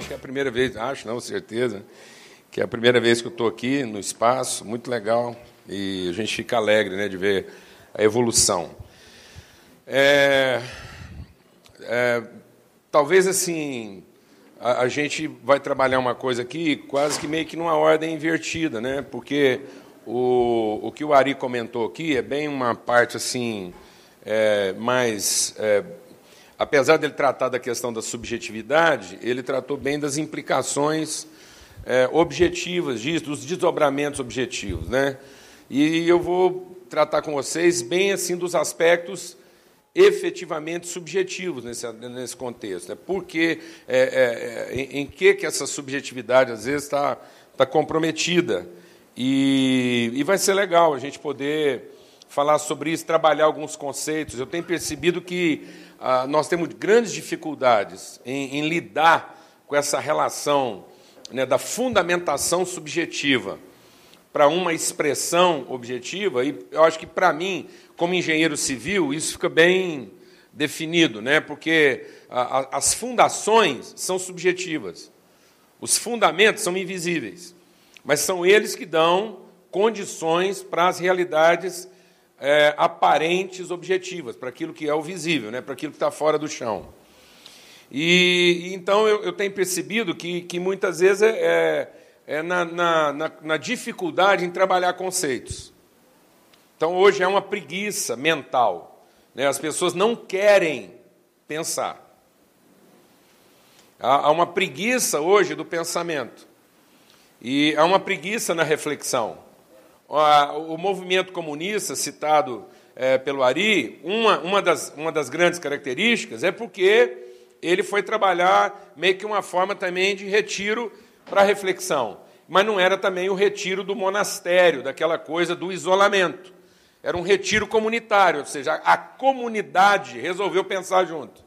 acho que é a primeira vez, acho, não, certeza, que é a primeira vez que eu estou aqui no espaço, muito legal, e a gente fica alegre né, de ver a evolução. É, é, talvez assim, a, a, gente vai trabalhar uma coisa aqui quase que meio que numa ordem invertida, né? Porque o, o que o Ari comentou aqui é bem uma parte assim é, mais é, apesar dele tratar da questão da subjetividade, ele tratou bem das implicações é, objetivas disso, dos desdobramentos objetivos, né? E eu vou tratar com vocês bem assim dos aspectos efetivamente subjetivos nesse, nesse contexto. Né? Porque, é, é, é, em, em, que, que essa subjetividade, às vezes, está tá comprometida. E, e vai ser legal a gente poder falar sobre isso, trabalhar alguns conceitos. Eu tenho percebido que ah, nós temos grandes dificuldades em, em lidar com essa relação né, da fundamentação subjetiva para uma expressão objetiva, e eu acho que, para mim, como engenheiro civil, isso fica bem definido, né? porque a, a, as fundações são subjetivas, os fundamentos são invisíveis, mas são eles que dão condições para as realidades é, aparentes objetivas, para aquilo que é o visível, né? para aquilo que está fora do chão. E, então eu, eu tenho percebido que, que muitas vezes é, é, é na, na, na, na dificuldade em trabalhar conceitos. Então hoje é uma preguiça mental. Né? As pessoas não querem pensar. Há uma preguiça hoje do pensamento. E há uma preguiça na reflexão. O movimento comunista, citado é, pelo Ari, uma, uma, das, uma das grandes características é porque ele foi trabalhar meio que uma forma também de retiro para reflexão. Mas não era também o retiro do monastério, daquela coisa do isolamento. Era um retiro comunitário, ou seja, a comunidade resolveu pensar junto.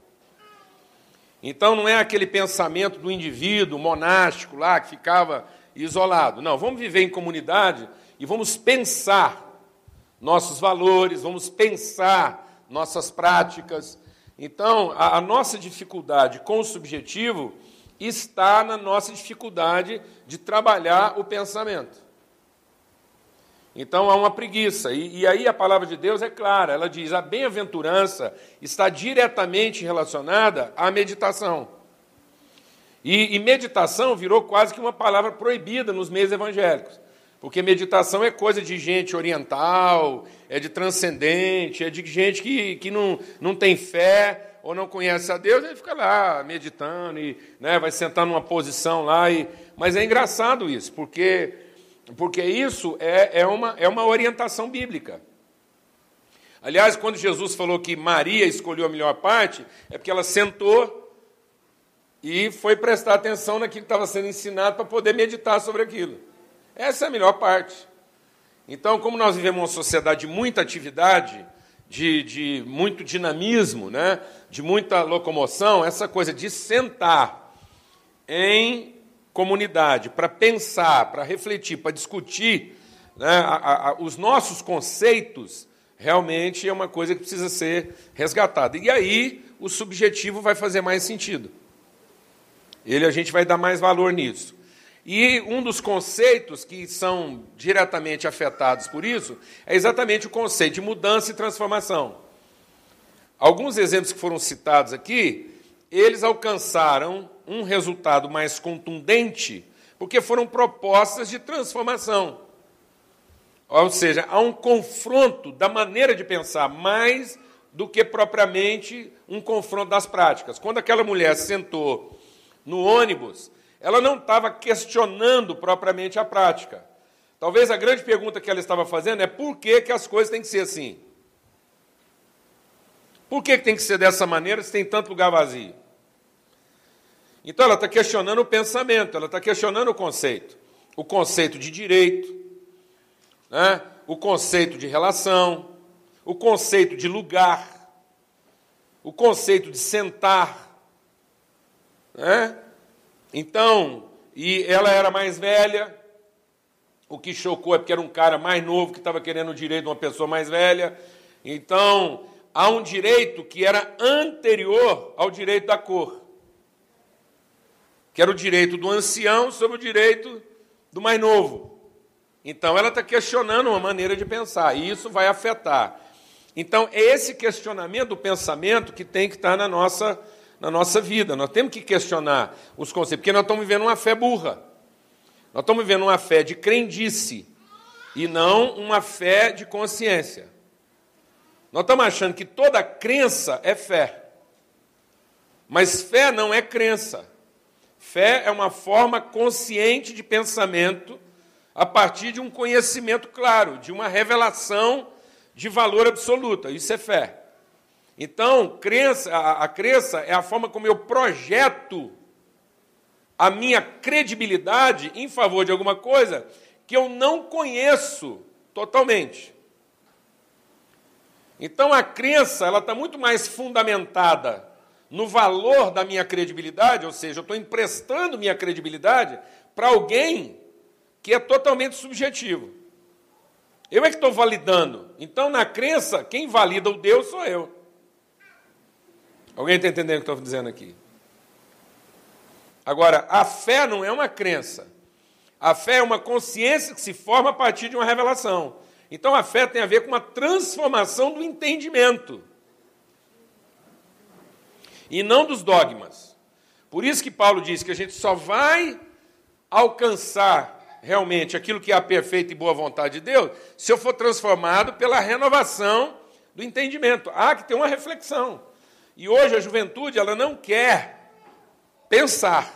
Então não é aquele pensamento do indivíduo monástico lá que ficava isolado. Não, vamos viver em comunidade e vamos pensar nossos valores, vamos pensar nossas práticas. Então, a, a nossa dificuldade com o subjetivo está na nossa dificuldade de trabalhar o pensamento. Então há uma preguiça. E, e, aí a palavra de Deus é clara, ela diz: a bem-aventurança está diretamente relacionada à meditação. E, e, meditação virou quase que uma palavra proibida nos meios evangélicos. Porque meditação é coisa de gente oriental, é de transcendente, é de gente que, que não, não tem fé ou não conhece a Deus, ele fica lá meditando e né, vai sentar numa posição lá. E, mas é engraçado isso, porque porque isso é, é, uma, é uma orientação bíblica. Aliás, quando Jesus falou que Maria escolheu a melhor parte, é porque ela sentou e foi prestar atenção naquilo que estava sendo ensinado para poder meditar sobre aquilo. Essa é a melhor parte. Então, como nós vivemos uma sociedade de muita atividade, de, de muito dinamismo, né, de muita locomoção, essa coisa de sentar em comunidade para pensar, para refletir, para discutir né, a, a, os nossos conceitos, realmente é uma coisa que precisa ser resgatada. E aí o subjetivo vai fazer mais sentido. Ele a gente vai dar mais valor nisso. E um dos conceitos que são diretamente afetados por isso é exatamente o conceito de mudança e transformação. Alguns exemplos que foram citados aqui, eles alcançaram um resultado mais contundente, porque foram propostas de transformação. Ou seja, há um confronto da maneira de pensar, mais do que propriamente um confronto das práticas. Quando aquela mulher sentou no ônibus, ela não estava questionando propriamente a prática. Talvez a grande pergunta que ela estava fazendo é por que, que as coisas têm que ser assim? Por que, que tem que ser dessa maneira se tem tanto lugar vazio? Então ela está questionando o pensamento, ela está questionando o conceito. O conceito de direito, né? o conceito de relação, o conceito de lugar, o conceito de sentar. Né? Então, e ela era mais velha, o que chocou é porque era um cara mais novo que estava querendo o direito de uma pessoa mais velha. Então, há um direito que era anterior ao direito da cor. que era o direito do ancião sobre o direito do mais novo. Então ela está questionando uma maneira de pensar, e isso vai afetar. Então, é esse questionamento do pensamento que tem que estar na nossa, na nossa vida. Nós temos que questionar os conceitos, porque nós estamos vivendo uma fé burra. Nós estamos vivendo uma fé de crendice e não uma fé de consciência. Nós estamos achando que toda crença é fé. Mas fé não é crença. Fé é uma forma consciente de pensamento a partir de um conhecimento claro, de uma revelação de valor absoluta. Isso é fé. Então, crença, a, a crença é a forma como eu projeto a minha credibilidade em favor de alguma coisa que eu não conheço totalmente. Então a crença ela está muito mais fundamentada no valor da minha credibilidade, ou seja, eu estou emprestando minha credibilidade para alguém que é totalmente subjetivo. Eu é que estou validando. Então, na crença, quem valida o Deus sou eu. Alguém está entendendo o que estou dizendo aqui? Agora, a fé não é uma crença. A fé é uma consciência que se forma a partir de uma revelação. Então, a fé tem a ver com uma transformação do entendimento e não dos dogmas. Por isso que Paulo diz que a gente só vai alcançar realmente aquilo que é a perfeita e boa vontade de Deus se eu for transformado pela renovação do entendimento. Há que ter uma reflexão. E hoje a juventude ela não quer pensar,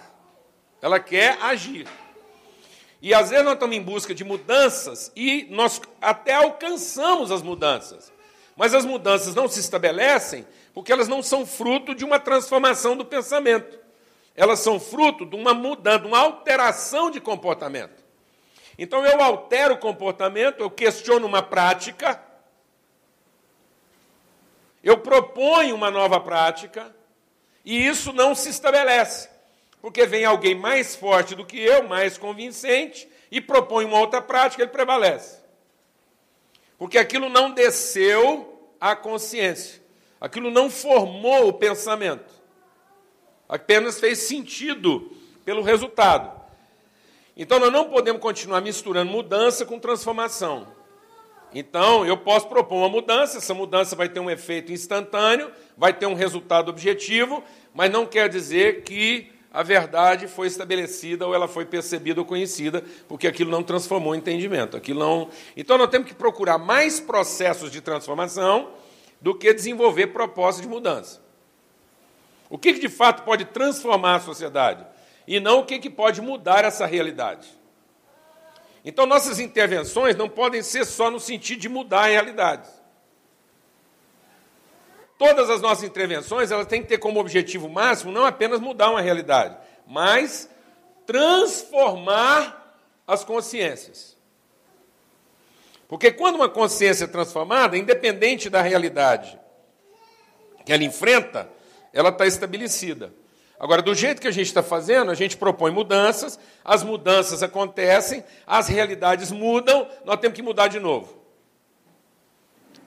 ela quer agir. E às vezes nós estamos em busca de mudanças e nós até alcançamos as mudanças. Mas as mudanças não se estabelecem porque elas não são fruto de uma transformação do pensamento. Elas são fruto de uma mudança, uma alteração de comportamento. Então eu altero o comportamento, eu questiono uma prática, eu proponho uma nova prática, e isso não se estabelece. Porque vem alguém mais forte do que eu, mais convincente, e propõe uma outra prática, ele prevalece. Porque aquilo não desceu à consciência. Aquilo não formou o pensamento. Apenas fez sentido pelo resultado. Então nós não podemos continuar misturando mudança com transformação. Então, eu posso propor uma mudança, essa mudança vai ter um efeito instantâneo, vai ter um resultado objetivo, mas não quer dizer que a verdade foi estabelecida ou ela foi percebida ou conhecida, porque aquilo não transformou o entendimento. Aquilo não... Então, nós temos que procurar mais processos de transformação do que desenvolver propostas de mudança. O que, que de fato pode transformar a sociedade? E não o que, que pode mudar essa realidade. Então, nossas intervenções não podem ser só no sentido de mudar a realidade. Todas as nossas intervenções elas têm que ter como objetivo máximo não apenas mudar uma realidade, mas transformar as consciências. Porque quando uma consciência é transformada, independente da realidade que ela enfrenta, ela está estabelecida. Agora, do jeito que a gente está fazendo, a gente propõe mudanças, as mudanças acontecem, as realidades mudam, nós temos que mudar de novo.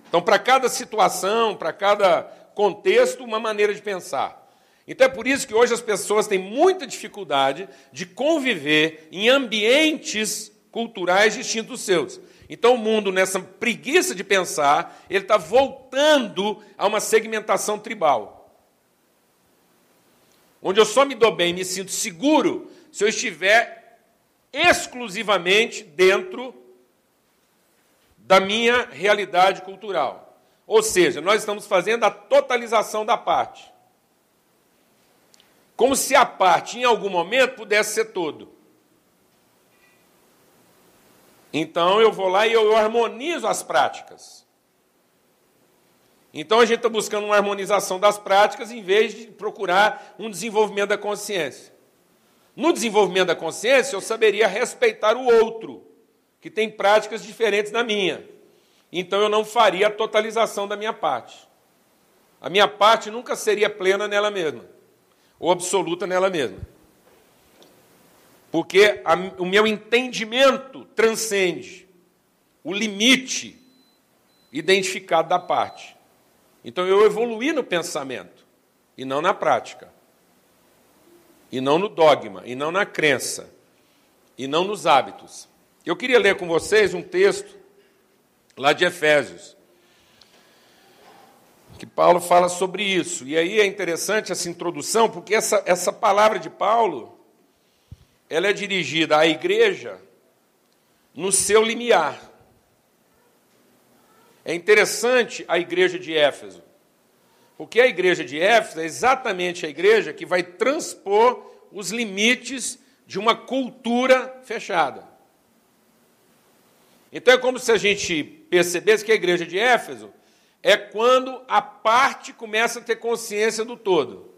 Então, para cada situação, para cada contexto, uma maneira de pensar. Então, é por isso que hoje as pessoas têm muita dificuldade de conviver em ambientes culturais distintos dos seus. Então, o mundo, nessa preguiça de pensar, ele está voltando a uma segmentação tribal. Onde eu só me dou bem, me sinto seguro, se eu estiver exclusivamente dentro da minha realidade cultural. Ou seja, nós estamos fazendo a totalização da parte. Como se a parte, em algum momento, pudesse ser todo. Então eu vou lá e eu harmonizo as práticas. Então a gente está buscando uma harmonização das práticas em vez de procurar um desenvolvimento da consciência. No desenvolvimento da consciência, eu saberia respeitar o outro, que tem práticas diferentes da minha. Então eu não faria a totalização da minha parte. A minha parte nunca seria plena nela mesma, ou absoluta nela mesma porque a, o meu entendimento transcende o limite identificado da parte. Então eu evoluí no pensamento e não na prática. e não no dogma, e não na crença, e não nos hábitos. Eu queria ler com vocês um texto lá de Efésios, que Paulo fala sobre isso. E aí é interessante essa introdução, porque essa, essa palavra de Paulo, ela é dirigida à igreja no seu limiar. É interessante a igreja de Éfeso, porque a igreja de Éfeso é exatamente a igreja que vai transpor os limites de uma cultura fechada. Então é como se a gente percebesse que a igreja de Éfeso é quando a parte começa a ter consciência do todo.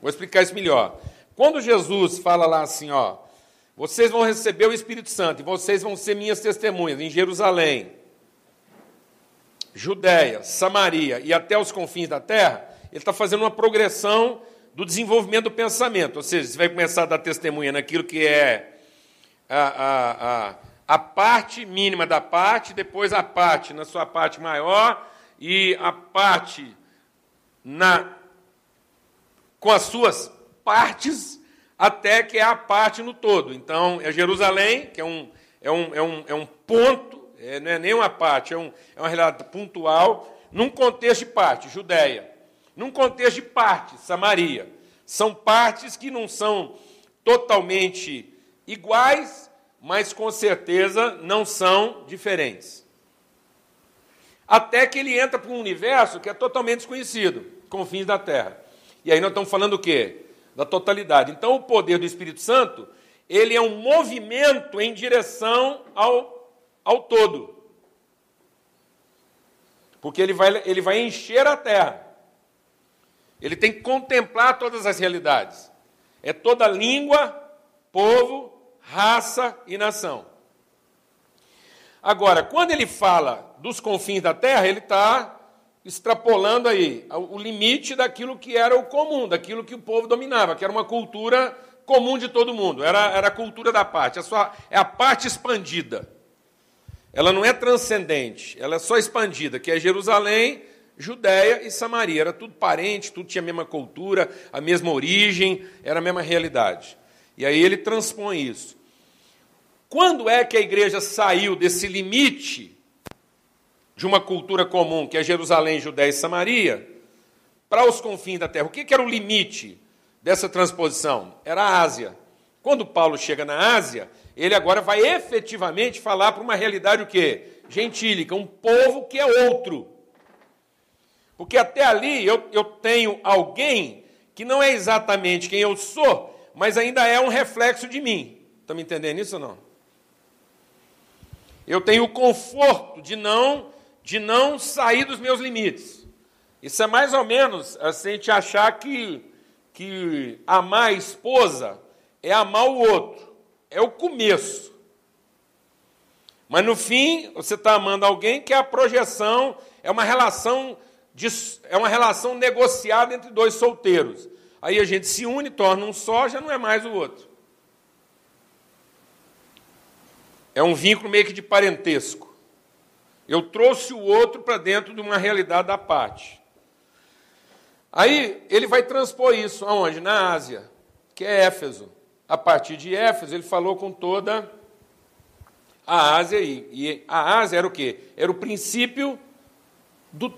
Vou explicar isso melhor. Quando Jesus fala lá assim, ó, vocês vão receber o Espírito Santo e vocês vão ser minhas testemunhas em Jerusalém, Judéia, Samaria e até os confins da terra, ele está fazendo uma progressão do desenvolvimento do pensamento. Ou seja, você vai começar a dar testemunha naquilo que é a, a, a, a parte mínima da parte, depois a parte na sua parte maior e a parte na com as suas partes até que é a parte no todo. Então, é Jerusalém, que é um, é um, é um, é um ponto, é, não é nem uma parte, é, um, é uma realidade pontual, num contexto de parte, Judéia. Num contexto de parte, Samaria. São partes que não são totalmente iguais, mas com certeza não são diferentes. Até que ele entra para um universo que é totalmente desconhecido, confins da Terra. E aí nós estamos falando o quê? Da totalidade. Então o poder do Espírito Santo, ele é um movimento em direção ao, ao todo. Porque ele vai, ele vai encher a terra. Ele tem que contemplar todas as realidades. É toda língua, povo, raça e nação. Agora, quando ele fala dos confins da terra, ele está extrapolando aí o limite daquilo que era o comum, daquilo que o povo dominava, que era uma cultura comum de todo mundo, era, era a cultura da parte, a sua, é a parte expandida. Ela não é transcendente, ela é só expandida, que é Jerusalém, Judéia e Samaria. Era tudo parente, tudo tinha a mesma cultura, a mesma origem, era a mesma realidade. E aí ele transpõe isso. Quando é que a igreja saiu desse limite de uma cultura comum, que é Jerusalém, Judéia e Samaria, para os confins da terra. O que era o limite dessa transposição? Era a Ásia. Quando Paulo chega na Ásia, ele agora vai efetivamente falar para uma realidade o quê? Gentílica, um povo que é outro. Porque até ali eu, eu tenho alguém que não é exatamente quem eu sou, mas ainda é um reflexo de mim. Estão me entendendo isso ou não? Eu tenho o conforto de não de não sair dos meus limites. Isso é mais ou menos assim, a gente achar que, que amar a esposa é amar o outro. É o começo. Mas no fim, você está amando alguém que a projeção, é uma relação de, é uma relação negociada entre dois solteiros. Aí a gente se une, torna um só, já não é mais o outro. É um vínculo meio que de parentesco. Eu trouxe o outro para dentro de uma realidade da parte. Aí ele vai transpor isso aonde? Na Ásia, que é Éfeso. A partir de Éfeso, ele falou com toda a Ásia aí. E a Ásia era o quê? Era o princípio do,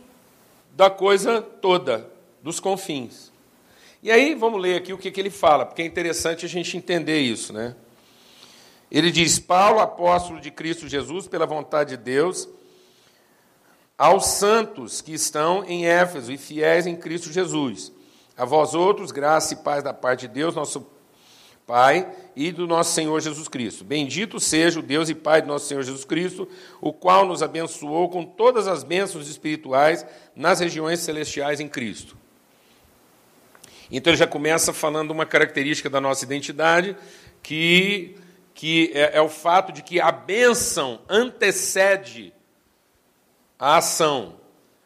da coisa toda, dos confins. E aí, vamos ler aqui o que, que ele fala, porque é interessante a gente entender isso, né? Ele diz: Paulo, apóstolo de Cristo Jesus, pela vontade de Deus, aos santos que estão em Éfeso e fiéis em Cristo Jesus. A vós outros, graça e paz da parte de Deus, nosso Pai, e do nosso Senhor Jesus Cristo. Bendito seja o Deus e Pai do nosso Senhor Jesus Cristo, o qual nos abençoou com todas as bênçãos espirituais nas regiões celestiais em Cristo. Então ele já começa falando uma característica da nossa identidade, que, que é, é o fato de que a bênção antecede a ação.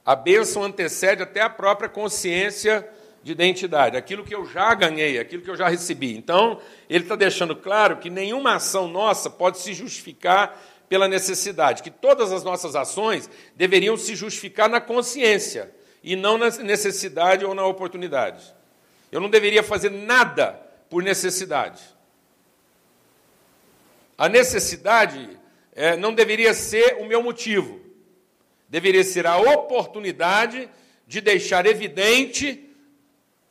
A bênção antecede até a própria consciência de identidade, aquilo que eu já ganhei, aquilo que eu já recebi. Então, ele está deixando claro que nenhuma ação nossa pode se justificar pela necessidade, que todas as nossas ações deveriam se justificar na consciência e não na necessidade ou na oportunidade. Eu não deveria fazer nada por necessidade. A necessidade é, não deveria ser o meu motivo, deveria ser a oportunidade de deixar evidente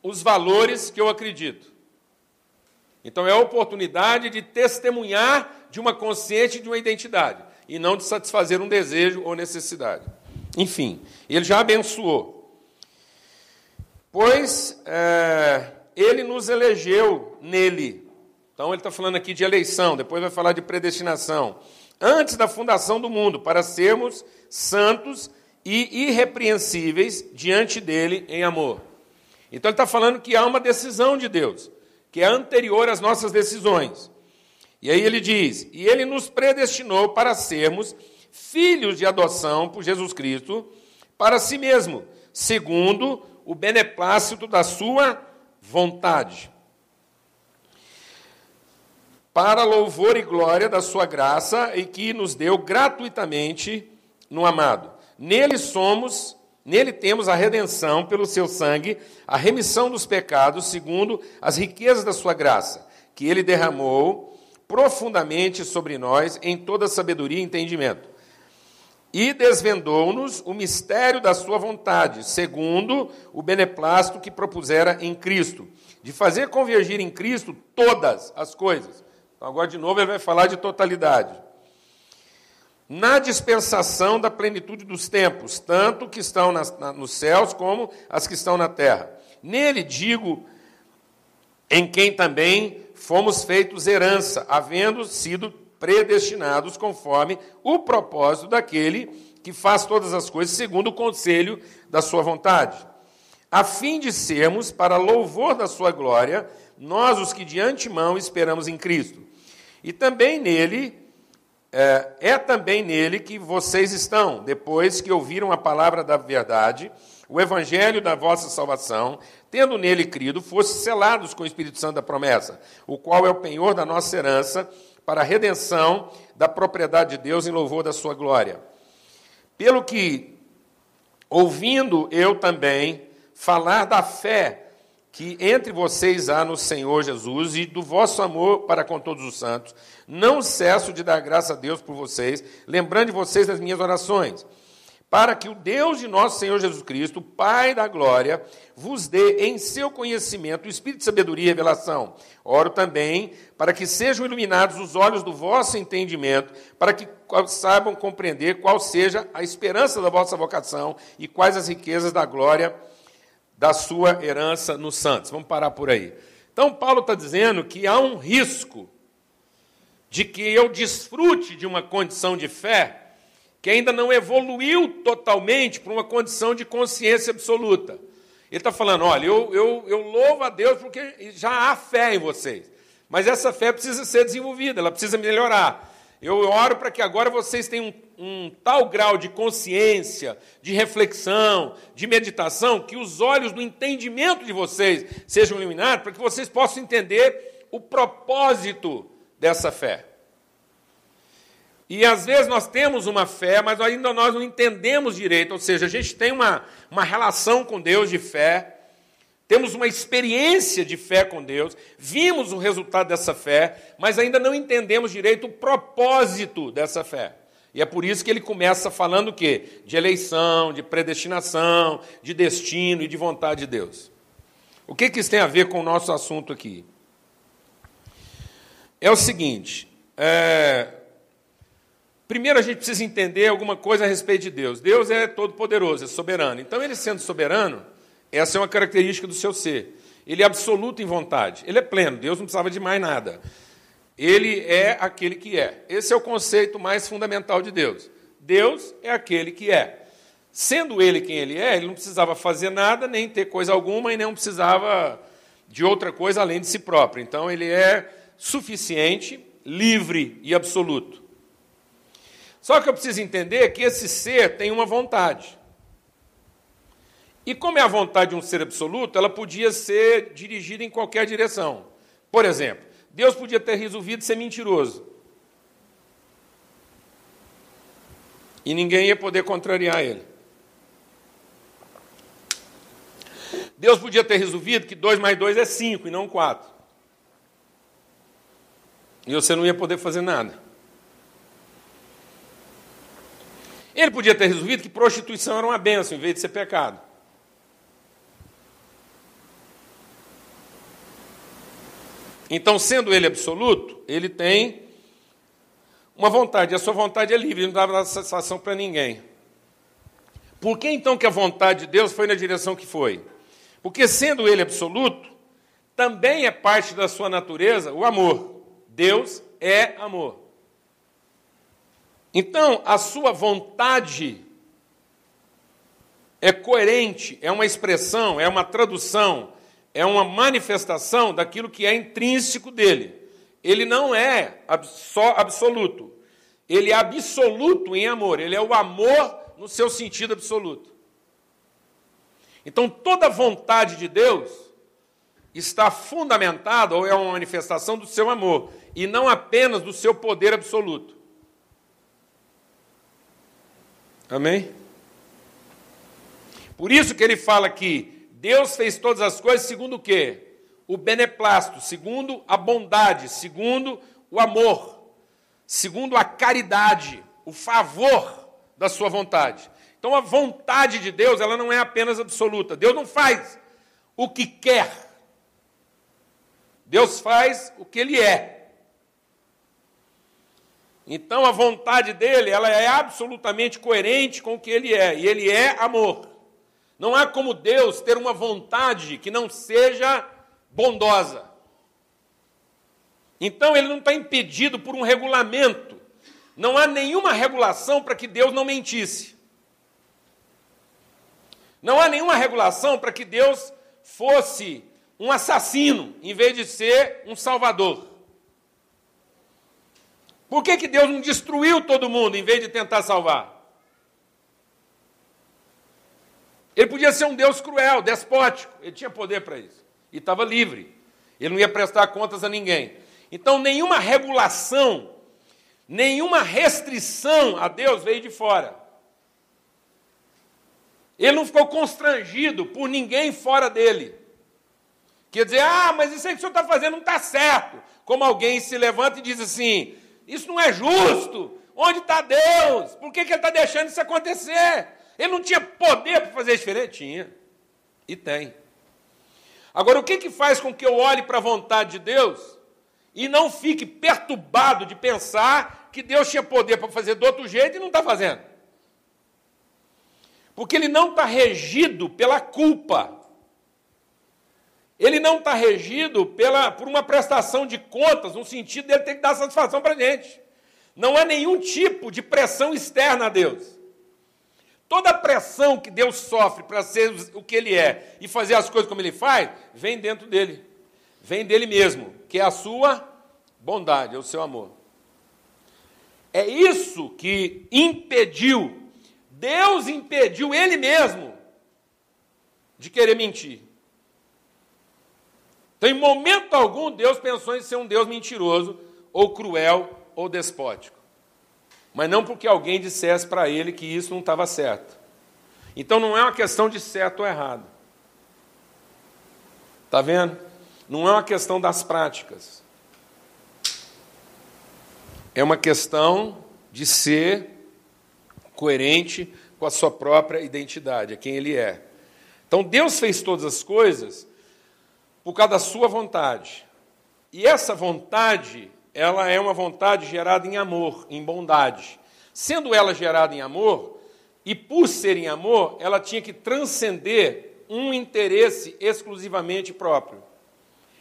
os valores que eu acredito. Então é a oportunidade de testemunhar de uma consciência e de uma identidade, e não de satisfazer um desejo ou necessidade. Enfim, ele já abençoou. Pois é, ele nos elegeu nele. Então ele está falando aqui de eleição, depois vai falar de predestinação. Antes da fundação do mundo, para sermos santos e irrepreensíveis diante dele em amor. Então ele está falando que há uma decisão de Deus, que é anterior às nossas decisões. E aí ele diz: E ele nos predestinou para sermos filhos de adoção por Jesus Cristo, para si mesmo, segundo o beneplácito da sua vontade. Para louvor e glória da sua graça e que nos deu gratuitamente no amado. Nele somos, nele temos a redenção pelo seu sangue, a remissão dos pecados, segundo as riquezas da sua graça, que ele derramou profundamente sobre nós em toda sabedoria e entendimento e desvendou-nos o mistério da sua vontade, segundo o beneplácito que propusera em Cristo, de fazer convergir em Cristo todas as coisas. Então, agora, de novo, ele vai falar de totalidade. Na dispensação da plenitude dos tempos, tanto que estão nas, na, nos céus como as que estão na terra. Nele digo, em quem também fomos feitos herança, havendo sido predestinados conforme o propósito daquele que faz todas as coisas segundo o conselho da sua vontade, a fim de sermos, para louvor da sua glória, nós os que de antemão esperamos em Cristo. E também nele, é, é também nele que vocês estão, depois que ouviram a palavra da verdade, o evangelho da vossa salvação, tendo nele crido, fossem selados com o Espírito Santo da promessa, o qual é o penhor da nossa herança para a redenção da propriedade de Deus em louvor da sua glória. Pelo que, ouvindo eu também falar da fé que entre vocês há no Senhor Jesus e do vosso amor para com todos os santos, não cesso de dar graça a Deus por vocês, lembrando de vocês nas minhas orações para que o Deus de nosso Senhor Jesus Cristo, Pai da glória, vos dê em seu conhecimento o espírito de sabedoria e revelação. Oro também para que sejam iluminados os olhos do vosso entendimento, para que saibam compreender qual seja a esperança da vossa vocação e quais as riquezas da glória da sua herança nos santos. Vamos parar por aí. Então, Paulo está dizendo que há um risco de que eu desfrute de uma condição de fé que ainda não evoluiu totalmente para uma condição de consciência absoluta. Ele está falando: olha, eu, eu, eu louvo a Deus porque já há fé em vocês, mas essa fé precisa ser desenvolvida, ela precisa melhorar. Eu oro para que agora vocês tenham um, um, tal grau de consciência, de reflexão, de meditação, que os olhos do entendimento de vocês sejam iluminados, para que vocês possam entender o propósito dessa fé. E às vezes nós temos uma fé, mas ainda nós não entendemos direito, ou seja, a gente tem uma, uma relação com Deus de fé, temos uma experiência de fé com Deus, vimos o resultado dessa fé, mas ainda não entendemos direito o propósito dessa fé. E é por isso que ele começa falando o quê? De eleição, de predestinação, de destino e de vontade de Deus. O que, que isso tem a ver com o nosso assunto aqui? É o seguinte, é, Primeiro a gente precisa entender alguma coisa a respeito de Deus. Deus é todo-poderoso, é soberano. Então, ele sendo soberano, essa é uma característica do seu ser. Ele é absoluto em vontade. Ele é pleno. Deus não precisava de mais nada. Ele é aquele que é. Esse é o conceito mais fundamental de Deus. Deus é aquele que é. Sendo ele quem ele é, ele não precisava fazer nada, nem ter coisa alguma, e não precisava de outra coisa além de si próprio. Então, ele é suficiente, livre e absoluto. Só que eu preciso entender que esse ser tem uma vontade. E como é a vontade de um ser absoluto, ela podia ser dirigida em qualquer direção. Por exemplo, Deus podia ter resolvido ser mentiroso. E ninguém ia poder contrariar ele. Deus podia ter resolvido que 2 mais 2 é 5 e não 4. E você não ia poder fazer nada. Ele podia ter resolvido que prostituição era uma benção em vez de ser pecado. Então, sendo ele absoluto, ele tem uma vontade, a sua vontade é livre, ele não dá satisfação para ninguém. Por que então que a vontade de Deus foi na direção que foi? Porque, sendo ele absoluto, também é parte da sua natureza o amor. Deus é amor. Então, a sua vontade é coerente, é uma expressão, é uma tradução, é uma manifestação daquilo que é intrínseco dele. Ele não é só absoluto, ele é absoluto em amor, ele é o amor no seu sentido absoluto. Então, toda vontade de Deus está fundamentada, ou é uma manifestação do seu amor, e não apenas do seu poder absoluto. Amém? Por isso que ele fala que Deus fez todas as coisas segundo o quê? O beneplácito, segundo a bondade, segundo o amor, segundo a caridade, o favor da sua vontade. Então a vontade de Deus, ela não é apenas absoluta. Deus não faz o que quer. Deus faz o que ele é. Então a vontade dele, ela é absolutamente coerente com o que ele é, e ele é amor. Não há como Deus ter uma vontade que não seja bondosa. Então ele não está impedido por um regulamento. Não há nenhuma regulação para que Deus não mentisse. Não há nenhuma regulação para que Deus fosse um assassino, em vez de ser um salvador. Por que, que Deus não destruiu todo mundo, em vez de tentar salvar? Ele podia ser um Deus cruel, despótico, ele tinha poder para isso. E estava livre. Ele não ia prestar contas a ninguém. Então, nenhuma regulação, nenhuma restrição a Deus veio de fora. Ele não ficou constrangido por ninguém fora dele. Quer dizer, ah, mas isso aí que o senhor está fazendo não está certo. Como alguém se levanta e diz assim: isso não é justo. Onde está Deus? Por que, que ele está deixando isso acontecer? Ele não tinha poder para fazer diferente? Tinha. E tem. Agora, o que, que faz com que eu olhe para a vontade de Deus e não fique perturbado de pensar que Deus tinha poder para fazer do outro jeito e não está fazendo? Porque ele não está regido pela culpa. Ele não está regido pela, por uma prestação de contas, no sentido dele ter que dar satisfação para a gente. Não há nenhum tipo de pressão externa a Deus. Toda pressão que Deus sofre para ser o que Ele é e fazer as coisas como Ele faz, vem dentro dele. Vem dele mesmo, que é a sua bondade, é o seu amor. É isso que impediu Deus impediu ele mesmo de querer mentir. Então, em momento algum, Deus pensou em ser um Deus mentiroso, ou cruel, ou despótico. Mas não porque alguém dissesse para ele que isso não estava certo. Então, não é uma questão de certo ou errado. Está vendo? Não é uma questão das práticas. É uma questão de ser coerente com a sua própria identidade, a quem ele é. Então Deus fez todas as coisas por causa da sua vontade. E essa vontade, ela é uma vontade gerada em amor, em bondade. Sendo ela gerada em amor, e por ser em amor, ela tinha que transcender um interesse exclusivamente próprio.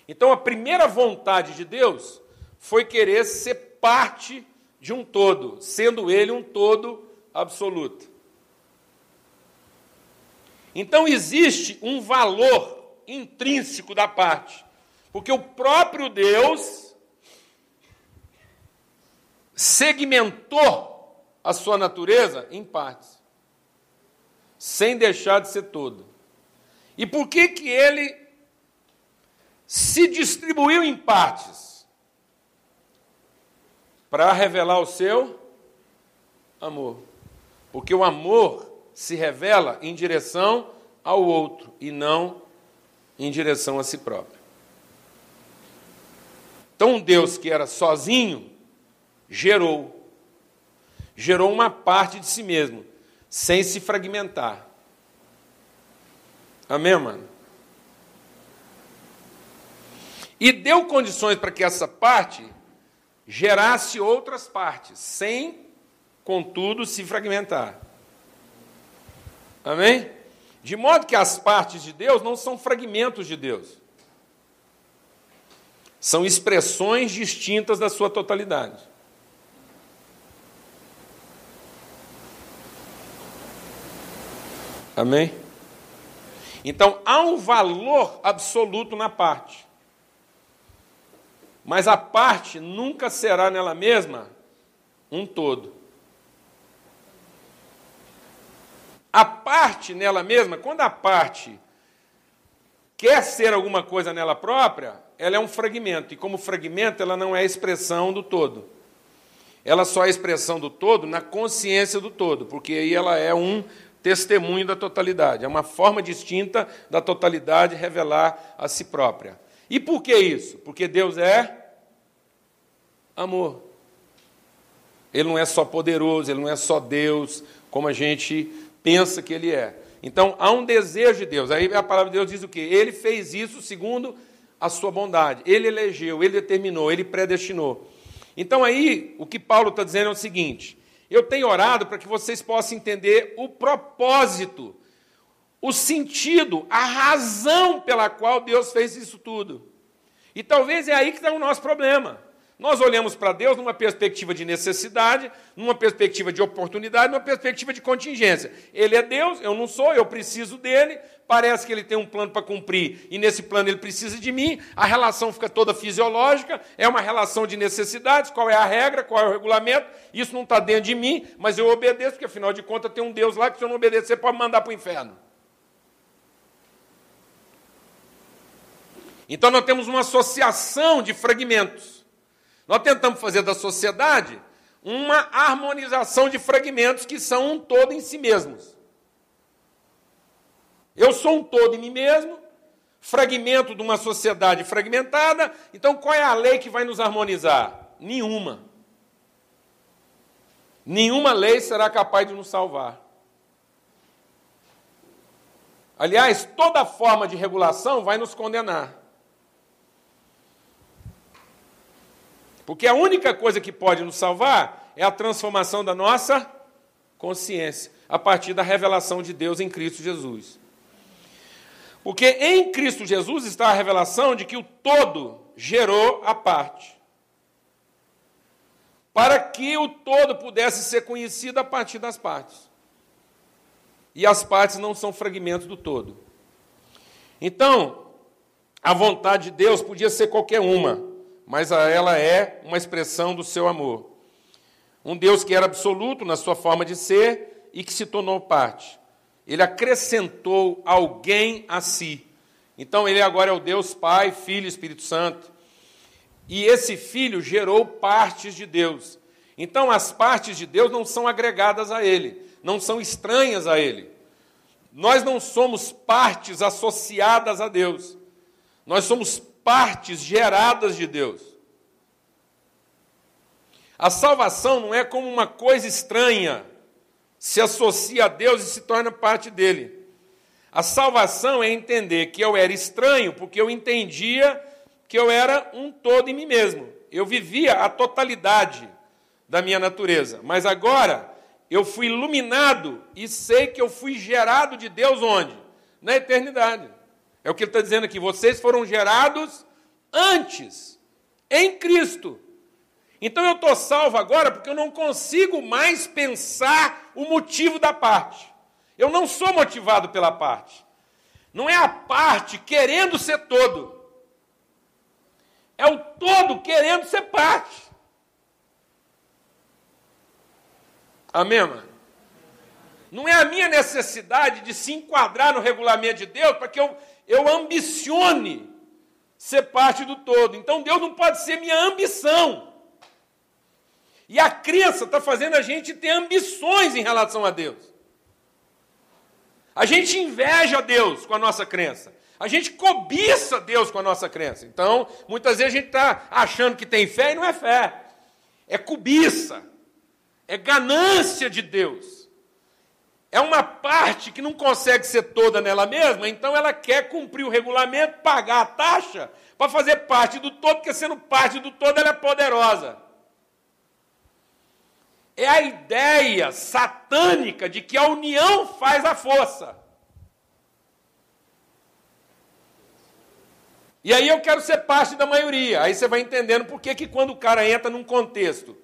Então a primeira vontade de Deus foi querer ser parte de um todo, sendo ele um todo absoluta. Então existe um valor intrínseco da parte, porque o próprio Deus segmentou a sua natureza em partes, sem deixar de ser todo. E por que que ele se distribuiu em partes? Para revelar o seu amor. Porque o amor se revela em direção ao outro e não em direção a si próprio. Então, um Deus que era sozinho, gerou. Gerou uma parte de si mesmo, sem se fragmentar. Amém, mano? E deu condições para que essa parte gerasse outras partes, sem, contudo, se fragmentar. Amém? De modo que as partes de Deus não são fragmentos de Deus. São expressões distintas da sua totalidade. Amém? Então há um valor absoluto na parte. Mas a parte nunca será nela mesma um todo. A parte nela mesma, quando a parte quer ser alguma coisa nela própria, ela é um fragmento. E como fragmento, ela não é expressão do todo. Ela só é expressão do todo na consciência do todo, porque aí ela é um testemunho da totalidade. É uma forma distinta da totalidade revelar a si própria. E por que isso? Porque Deus é amor. Ele não é só poderoso, ele não é só Deus, como a gente pensa que ele é. Então há um desejo de Deus. Aí a palavra de Deus diz o quê? Ele fez isso segundo a sua bondade. Ele elegeu, ele determinou, ele predestinou. Então aí o que Paulo está dizendo é o seguinte: eu tenho orado para que vocês possam entender o propósito, o sentido, a razão pela qual Deus fez isso tudo. E talvez é aí que está o nosso problema. Nós olhamos para Deus numa perspectiva de necessidade, numa perspectiva de oportunidade, numa perspectiva de contingência. Ele é Deus, eu não sou, eu preciso dele, parece que ele tem um plano para cumprir e nesse plano ele precisa de mim, a relação fica toda fisiológica, é uma relação de necessidades, qual é a regra, qual é o regulamento, isso não está dentro de mim, mas eu obedeço, porque afinal de contas tem um Deus lá que se eu não obedecer pode mandar para o inferno. Então nós temos uma associação de fragmentos. Nós tentamos fazer da sociedade uma harmonização de fragmentos que são um todo em si mesmos. Eu sou um todo em mim mesmo, fragmento de uma sociedade fragmentada, então qual é a lei que vai nos harmonizar? Nenhuma. Nenhuma lei será capaz de nos salvar. Aliás, toda forma de regulação vai nos condenar. Porque a única coisa que pode nos salvar é a transformação da nossa consciência, a partir da revelação de Deus em Cristo Jesus. Porque em Cristo Jesus está a revelação de que o todo gerou a parte. Para que o todo pudesse ser conhecido a partir das partes. E as partes não são fragmentos do todo. Então, a vontade de Deus podia ser qualquer uma mas ela é uma expressão do seu amor. Um Deus que era absoluto na sua forma de ser e que se tornou parte. Ele acrescentou alguém a si. Então ele agora é o Deus Pai, Filho e Espírito Santo. E esse Filho gerou partes de Deus. Então as partes de Deus não são agregadas a ele, não são estranhas a ele. Nós não somos partes associadas a Deus. Nós somos partes geradas de Deus. A salvação não é como uma coisa estranha, se associa a Deus e se torna parte dele. A salvação é entender que eu era estranho, porque eu entendia que eu era um todo em mim mesmo. Eu vivia a totalidade da minha natureza. Mas agora eu fui iluminado e sei que eu fui gerado de Deus onde? Na eternidade. É o que ele está dizendo aqui. Vocês foram gerados antes, em Cristo. Então eu estou salvo agora porque eu não consigo mais pensar o motivo da parte. Eu não sou motivado pela parte. Não é a parte querendo ser todo. É o todo querendo ser parte. Amém, mano? Não é a minha necessidade de se enquadrar no regulamento de Deus para que eu, eu ambicione ser parte do todo. Então Deus não pode ser minha ambição. E a crença está fazendo a gente ter ambições em relação a Deus. A gente inveja Deus com a nossa crença. A gente cobiça Deus com a nossa crença. Então, muitas vezes a gente está achando que tem fé e não é fé. É cobiça. É ganância de Deus. É uma parte que não consegue ser toda nela mesma, então ela quer cumprir o regulamento, pagar a taxa para fazer parte do todo, porque sendo parte do todo ela é poderosa. É a ideia satânica de que a união faz a força. E aí eu quero ser parte da maioria. Aí você vai entendendo por que, que quando o cara entra num contexto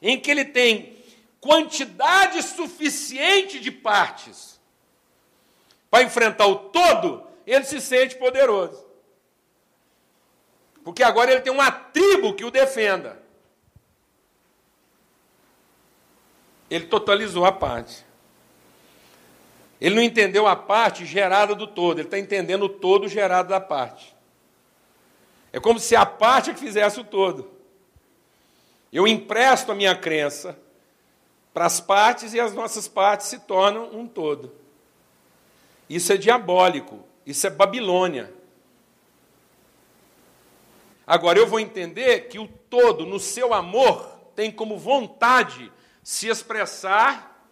em que ele tem quantidade suficiente de partes para enfrentar o todo, ele se sente poderoso. Porque agora ele tem uma tribo que o defenda. Ele totalizou a parte. Ele não entendeu a parte gerada do todo, ele está entendendo o todo gerado da parte. É como se a parte é que fizesse o todo. Eu empresto a minha crença para as partes e as nossas partes se tornam um todo. Isso é diabólico, isso é Babilônia. Agora eu vou entender que o todo, no seu amor, tem como vontade se expressar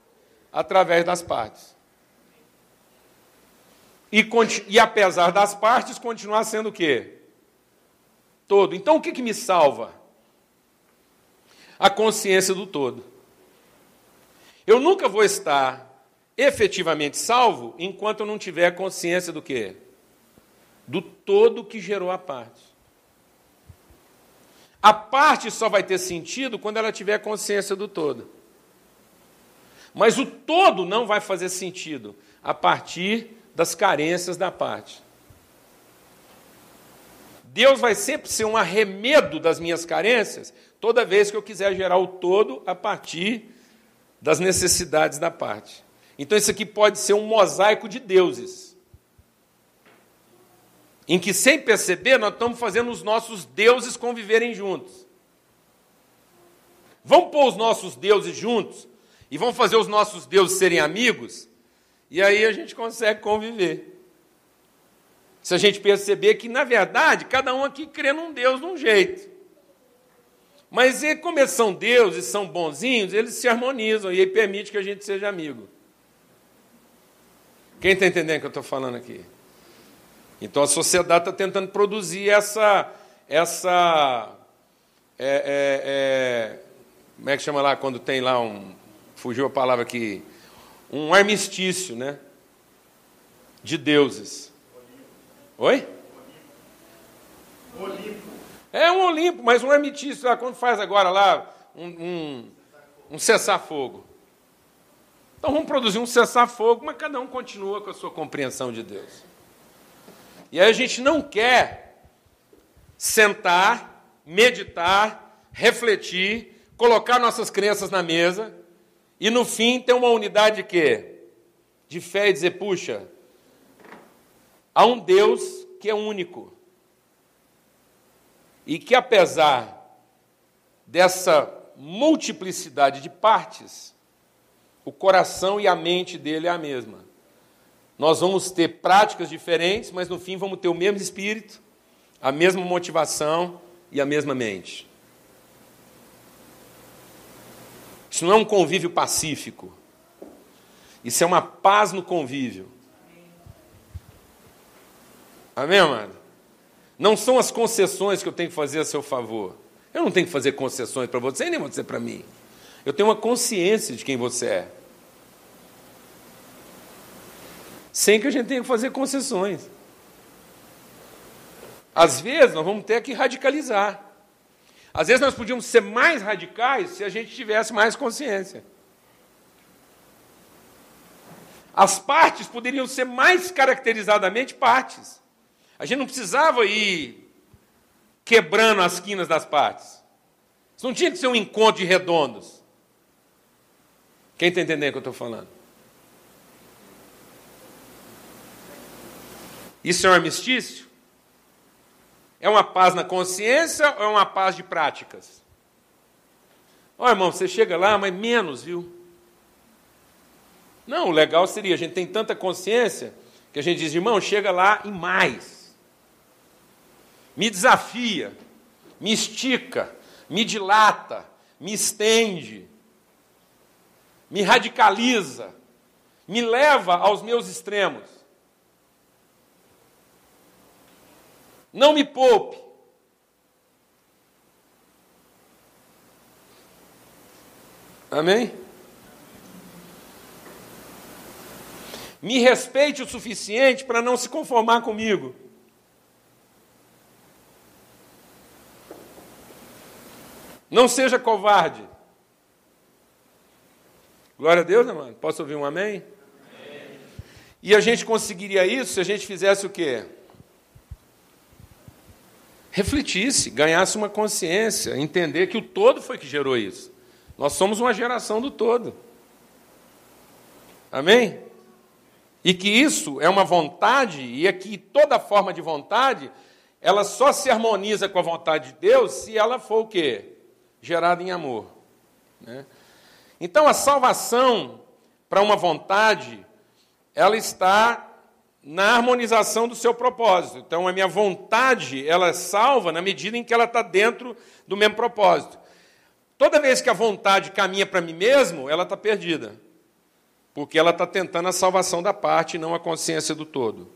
através das partes. E, e apesar das partes, continuar sendo o quê? todo. Então o que, que me salva? A consciência do todo. Eu nunca vou estar efetivamente salvo enquanto eu não tiver consciência do quê? Do todo que gerou a parte. A parte só vai ter sentido quando ela tiver consciência do todo. Mas o todo não vai fazer sentido a partir das carências da parte. Deus vai sempre ser um arremedo das minhas carências toda vez que eu quiser gerar o todo a partir das necessidades da parte. Então, isso aqui pode ser um mosaico de deuses, em que, sem perceber, nós estamos fazendo os nossos deuses conviverem juntos. Vamos pôr os nossos deuses juntos e vamos fazer os nossos deuses serem amigos, e aí a gente consegue conviver. Se a gente perceber que, na verdade, cada um aqui crê num Deus de um jeito. Mas e como eles são deuses, são bonzinhos, eles se harmonizam e aí permite que a gente seja amigo. Quem está entendendo o que eu estou falando aqui? Então a sociedade está tentando produzir essa. essa é, é, é, como é que chama lá quando tem lá um. Fugiu a palavra aqui. Um armistício, né? De deuses. Oi? Olimpo. É um Olimpo, mas um lá, quando faz agora lá um, um, um cessar-fogo. Então vamos produzir um cessar-fogo, mas cada um continua com a sua compreensão de Deus. E aí a gente não quer sentar, meditar, refletir, colocar nossas crenças na mesa e no fim ter uma unidade de quê? De fé e dizer, puxa, Há um Deus que é único. E que, apesar dessa multiplicidade de partes, o coração e a mente dele é a mesma. Nós vamos ter práticas diferentes, mas no fim vamos ter o mesmo espírito, a mesma motivação e a mesma mente. Isso não é um convívio pacífico. Isso é uma paz no convívio. Amém, amado? Não são as concessões que eu tenho que fazer a seu favor. Eu não tenho que fazer concessões para você, nem você para mim. Eu tenho uma consciência de quem você é. Sem que a gente tenha que fazer concessões. Às vezes nós vamos ter que radicalizar. Às vezes nós podíamos ser mais radicais se a gente tivesse mais consciência. As partes poderiam ser mais caracterizadamente partes. A gente não precisava ir quebrando as quinas das partes. Isso não tinha que ser um encontro de redondos. Quem está entendendo o que eu estou falando? Isso é um armistício? É uma paz na consciência ou é uma paz de práticas? Ó, oh, irmão, você chega lá, mas menos, viu? Não, o legal seria, a gente tem tanta consciência que a gente diz, irmão, chega lá em mais. Me desafia, me estica, me dilata, me estende, me radicaliza, me leva aos meus extremos. Não me poupe. Amém? Me respeite o suficiente para não se conformar comigo. Não seja covarde. Glória a Deus, né, mano? Posso ouvir um amém? amém? E a gente conseguiria isso se a gente fizesse o quê? Refletisse, ganhasse uma consciência, entender que o todo foi que gerou isso. Nós somos uma geração do todo. Amém? E que isso é uma vontade, e é que toda forma de vontade, ela só se harmoniza com a vontade de Deus se ela for o quê? Gerada em amor. Né? Então, a salvação para uma vontade, ela está na harmonização do seu propósito. Então, a minha vontade, ela é salva na medida em que ela está dentro do mesmo propósito. Toda vez que a vontade caminha para mim mesmo, ela está perdida porque ela está tentando a salvação da parte e não a consciência do todo.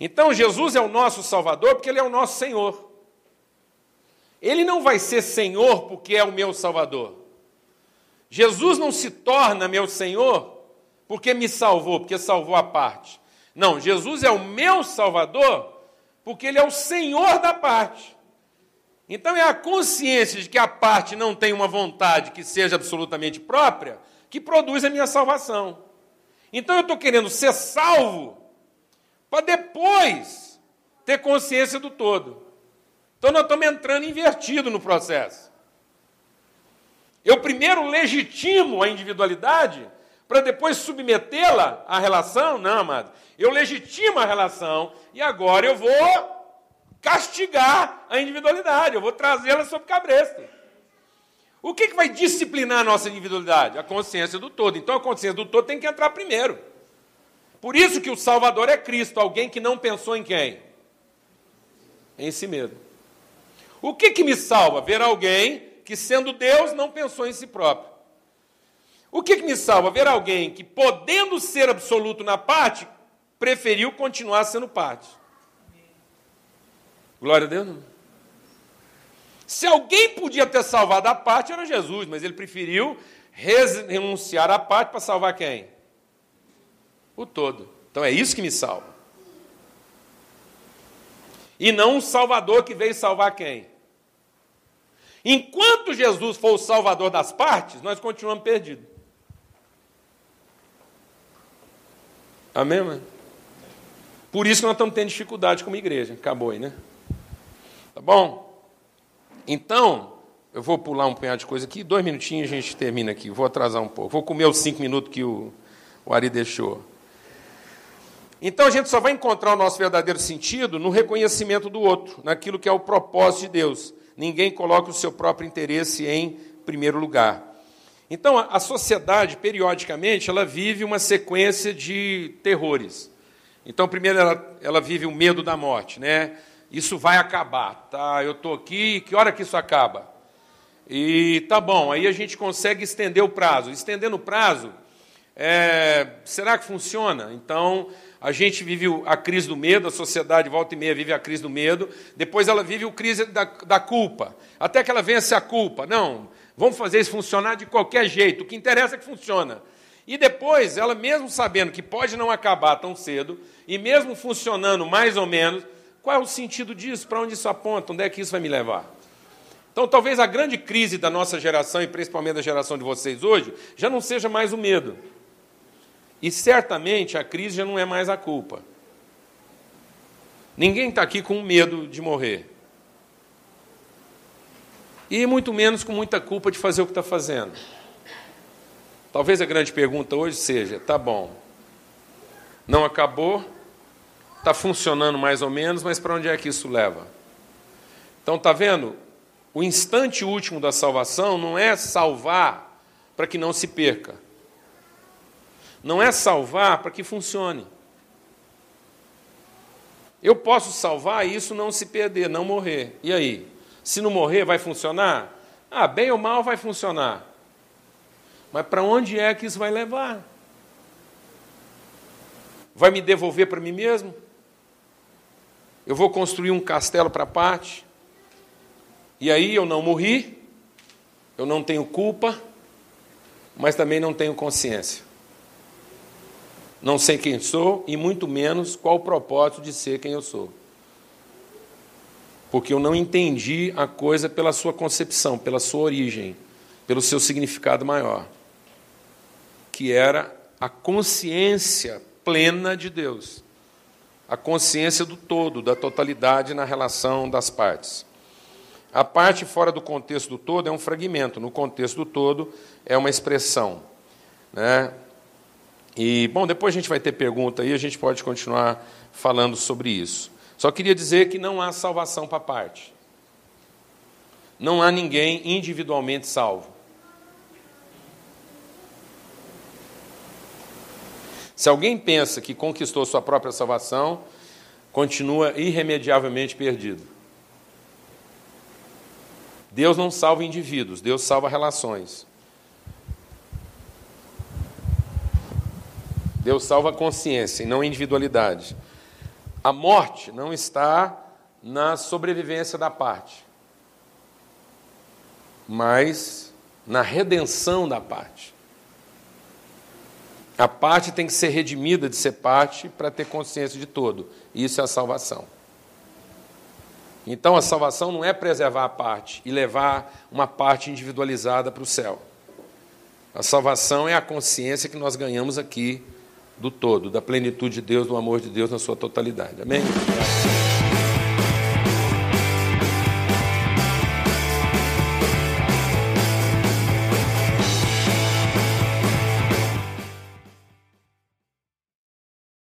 Então, Jesus é o nosso Salvador porque Ele é o nosso Senhor. Ele não vai ser Senhor porque é o meu Salvador. Jesus não se torna meu Senhor porque me salvou, porque salvou a parte. Não, Jesus é o meu Salvador porque Ele é o Senhor da parte. Então é a consciência de que a parte não tem uma vontade que seja absolutamente própria que produz a minha salvação. Então eu estou querendo ser salvo para depois ter consciência do todo. Então nós estamos entrando invertido no processo. Eu primeiro legitimo a individualidade para depois submetê-la à relação? Não, amado. Eu legitimo a relação e agora eu vou castigar a individualidade, eu vou trazê-la sob cabresto. O que, que vai disciplinar a nossa individualidade? A consciência do todo. Então a consciência do todo tem que entrar primeiro. Por isso que o Salvador é Cristo, alguém que não pensou em quem? Em si mesmo. O que, que me salva? Ver alguém que, sendo Deus, não pensou em si próprio. O que, que me salva? Ver alguém que, podendo ser absoluto na parte, preferiu continuar sendo parte. Glória a Deus. Não? Se alguém podia ter salvado a parte, era Jesus, mas ele preferiu renunciar à parte para salvar quem? O todo. Então é isso que me salva. E não um Salvador que veio salvar quem? Enquanto Jesus for o Salvador das partes, nós continuamos perdidos. Amém, mano? Por isso que nós estamos tendo dificuldade como igreja. Acabou aí, né? Tá bom? Então, eu vou pular um punhado de coisa aqui, dois minutinhos a gente termina aqui. Vou atrasar um pouco. Vou comer os cinco minutos que o, o Ari deixou. Então a gente só vai encontrar o nosso verdadeiro sentido no reconhecimento do outro, naquilo que é o propósito de Deus. Ninguém coloca o seu próprio interesse em primeiro lugar. Então a sociedade, periodicamente, ela vive uma sequência de terrores. Então, primeiro, ela, ela vive o medo da morte, né? isso vai acabar, tá? Eu estou aqui, que hora que isso acaba? E tá bom, aí a gente consegue estender o prazo. Estendendo o prazo, é, será que funciona? Então, a gente vive a crise do medo, a sociedade volta e meia vive a crise do medo, depois ela vive a crise da, da culpa, até que ela vence a culpa. Não, vamos fazer isso funcionar de qualquer jeito, o que interessa é que funciona. E depois, ela mesmo sabendo que pode não acabar tão cedo, e mesmo funcionando mais ou menos, qual é o sentido disso? Para onde isso aponta? Onde é que isso vai me levar? Então, talvez a grande crise da nossa geração, e principalmente da geração de vocês hoje, já não seja mais o medo. E certamente a crise já não é mais a culpa. Ninguém está aqui com medo de morrer. E muito menos com muita culpa de fazer o que está fazendo. Talvez a grande pergunta hoje seja: tá bom, não acabou, está funcionando mais ou menos, mas para onde é que isso leva? Então, está vendo? O instante último da salvação não é salvar para que não se perca. Não é salvar para que funcione. Eu posso salvar e isso não se perder, não morrer. E aí? Se não morrer, vai funcionar? Ah, bem ou mal vai funcionar. Mas para onde é que isso vai levar? Vai me devolver para mim mesmo? Eu vou construir um castelo para parte? E aí eu não morri, eu não tenho culpa, mas também não tenho consciência. Não sei quem sou e muito menos qual o propósito de ser quem eu sou. Porque eu não entendi a coisa pela sua concepção, pela sua origem, pelo seu significado maior, que era a consciência plena de Deus, a consciência do todo, da totalidade na relação das partes. A parte fora do contexto do todo é um fragmento, no contexto do todo é uma expressão. Né? E, bom, depois a gente vai ter pergunta aí, a gente pode continuar falando sobre isso. Só queria dizer que não há salvação para parte. Não há ninguém individualmente salvo. Se alguém pensa que conquistou sua própria salvação, continua irremediavelmente perdido. Deus não salva indivíduos, Deus salva relações. Deus salva a consciência e não a individualidade. A morte não está na sobrevivência da parte, mas na redenção da parte. A parte tem que ser redimida de ser parte para ter consciência de todo. Isso é a salvação. Então a salvação não é preservar a parte e levar uma parte individualizada para o céu. A salvação é a consciência que nós ganhamos aqui do todo, da plenitude de Deus, do amor de Deus na sua totalidade. Amém?